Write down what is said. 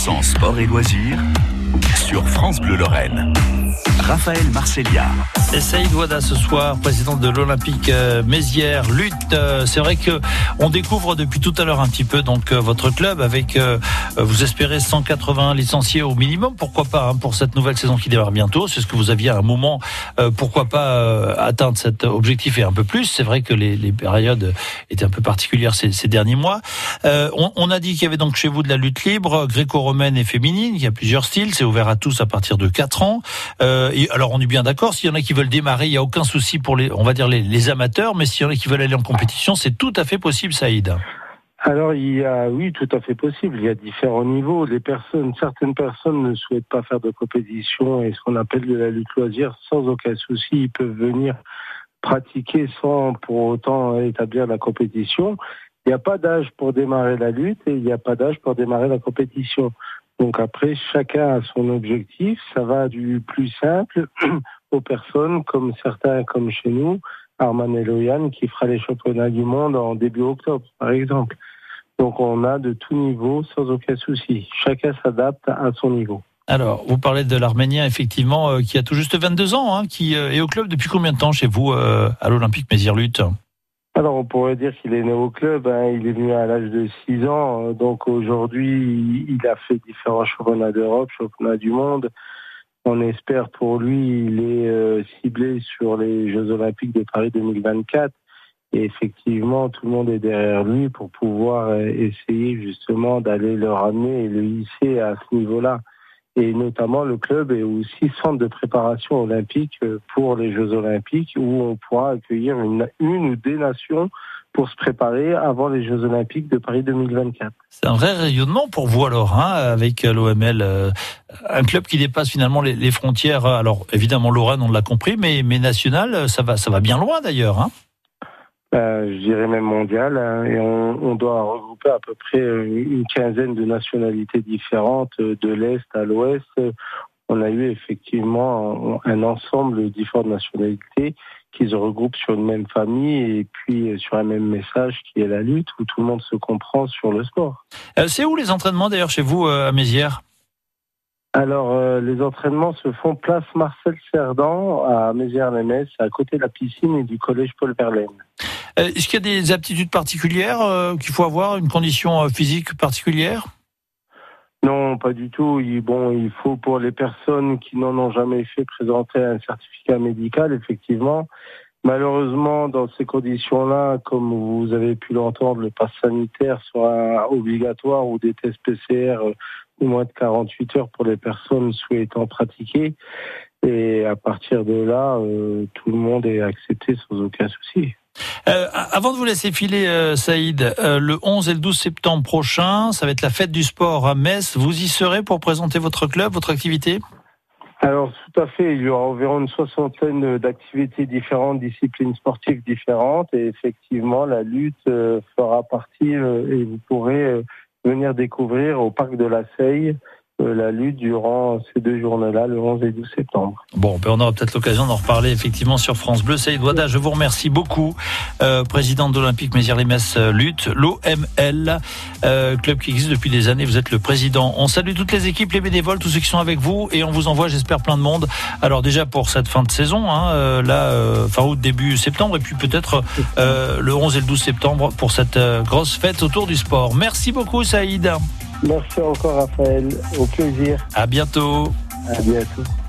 100% sport et loisirs sur France Bleu Lorraine. Raphaël Marcellia. Et Saïd Ouada ce soir, président de l'Olympique euh, Mézières, lutte. Euh, c'est vrai que on découvre depuis tout à l'heure un petit peu donc euh, votre club avec, vous espérez 180 licenciés au minimum. Pourquoi pas hein, pour cette nouvelle saison qui démarre bientôt. C'est ce que vous aviez à un moment. pourquoi pas atteindre cet objectif et un peu plus. C'est vrai que les, les, périodes étaient un peu particulières ces, ces derniers mois. On, on, a dit qu'il y avait donc chez vous de la lutte libre, gréco-romaine et féminine. Il y a plusieurs styles. C'est ouvert à tous à partir de 4 ans. Et alors on est bien d'accord. S'il y en a démarrer, il n'y a aucun souci pour les, on va dire les, amateurs, mais s'il y en a qui veulent aller en compétition, c'est tout à fait possible, Saïd. Alors il y a, oui, tout à fait possible. Il y a différents niveaux. Les personnes, certaines personnes ne souhaitent pas faire de compétition et ce qu'on appelle de la lutte loisir, sans aucun souci, ils peuvent venir pratiquer sans pour autant établir la compétition. Il n'y a pas d'âge pour démarrer la lutte et il n'y a pas d'âge pour démarrer la compétition. Donc après, chacun a son objectif. Ça va du plus simple aux personnes comme certains, comme chez nous, Arman Eloyan, qui fera les championnats du monde en début octobre, par exemple. Donc on a de tout niveau sans aucun souci. Chacun s'adapte à son niveau. Alors, vous parlez de l'Arménien, effectivement, euh, qui a tout juste 22 ans, hein, qui euh, est au club depuis combien de temps chez vous, euh, à l'Olympique Mézières Lutte alors on pourrait dire qu'il est né au club, hein. il est venu à l'âge de 6 ans, donc aujourd'hui il a fait différents championnats d'Europe, championnats du monde. On espère pour lui, il est euh, ciblé sur les Jeux Olympiques de Paris 2024. Et effectivement, tout le monde est derrière lui pour pouvoir euh, essayer justement d'aller le ramener et le hisser à ce niveau-là. Et notamment, le club est aussi centre de préparation olympique euh, pour les Jeux Olympiques où on pourra accueillir une, une ou des nations pour se préparer avant les Jeux Olympiques de Paris 2024. C'est un vrai rayonnement pour vous alors, hein, avec l'OML, euh, un club qui dépasse finalement les, frontières. Alors évidemment, Lorraine, on l'a compris, mais, mais national, ça va, ça va bien loin d'ailleurs. Hein. Euh, je dirais même mondial, hein, et on, on, doit regrouper à peu près une quinzaine de nationalités différentes, de l'Est à l'Ouest. On a eu effectivement un, ensemble de différentes nationalités qui se regroupent sur une même famille et puis sur un même message qui est la lutte, où tout le monde se comprend sur le sport. Euh, c'est où les entraînements d'ailleurs chez vous euh, à Mézières? Alors, euh, les entraînements se font place Marcel Cerdan à Mézières-les-Messes, à côté de la piscine et du collège Paul Verlaine. Est-ce qu'il y a des aptitudes particulières qu'il faut avoir, une condition physique particulière? Non, pas du tout. Il, bon, il faut pour les personnes qui n'en ont jamais fait présenter un certificat médical, effectivement. Malheureusement, dans ces conditions-là, comme vous avez pu l'entendre, le pass sanitaire sera obligatoire ou des tests PCR moins de 48 heures pour les personnes souhaitant pratiquer. Et à partir de là, euh, tout le monde est accepté sans aucun souci. Euh, avant de vous laisser filer, euh, Saïd, euh, le 11 et le 12 septembre prochain, ça va être la fête du sport à Metz. Vous y serez pour présenter votre club, votre activité? Alors tout à fait, il y aura environ une soixantaine d'activités différentes, disciplines sportives différentes, et effectivement la lutte fera partie et vous pourrez venir découvrir au parc de la Seille la lutte durant ces deux journées-là, le 11 et 12 septembre. Bon, ben on aura peut-être l'occasion d'en reparler effectivement sur France Bleu. Saïd Ouada, je vous remercie beaucoup, euh, président de l'Olympique Mézières-les-Messes euh, Lutte, l'OML, euh, club qui existe depuis des années. Vous êtes le président. On salue toutes les équipes, les bénévoles, tous ceux qui sont avec vous, et on vous envoie, j'espère, plein de monde. Alors déjà pour cette fin de saison, hein, euh, fin août, début septembre, et puis peut-être le 11 et le 12 septembre pour cette grosse fête autour du sport. Merci beaucoup, Saïd. Merci encore, Raphaël. Au plaisir. À bientôt. À bientôt.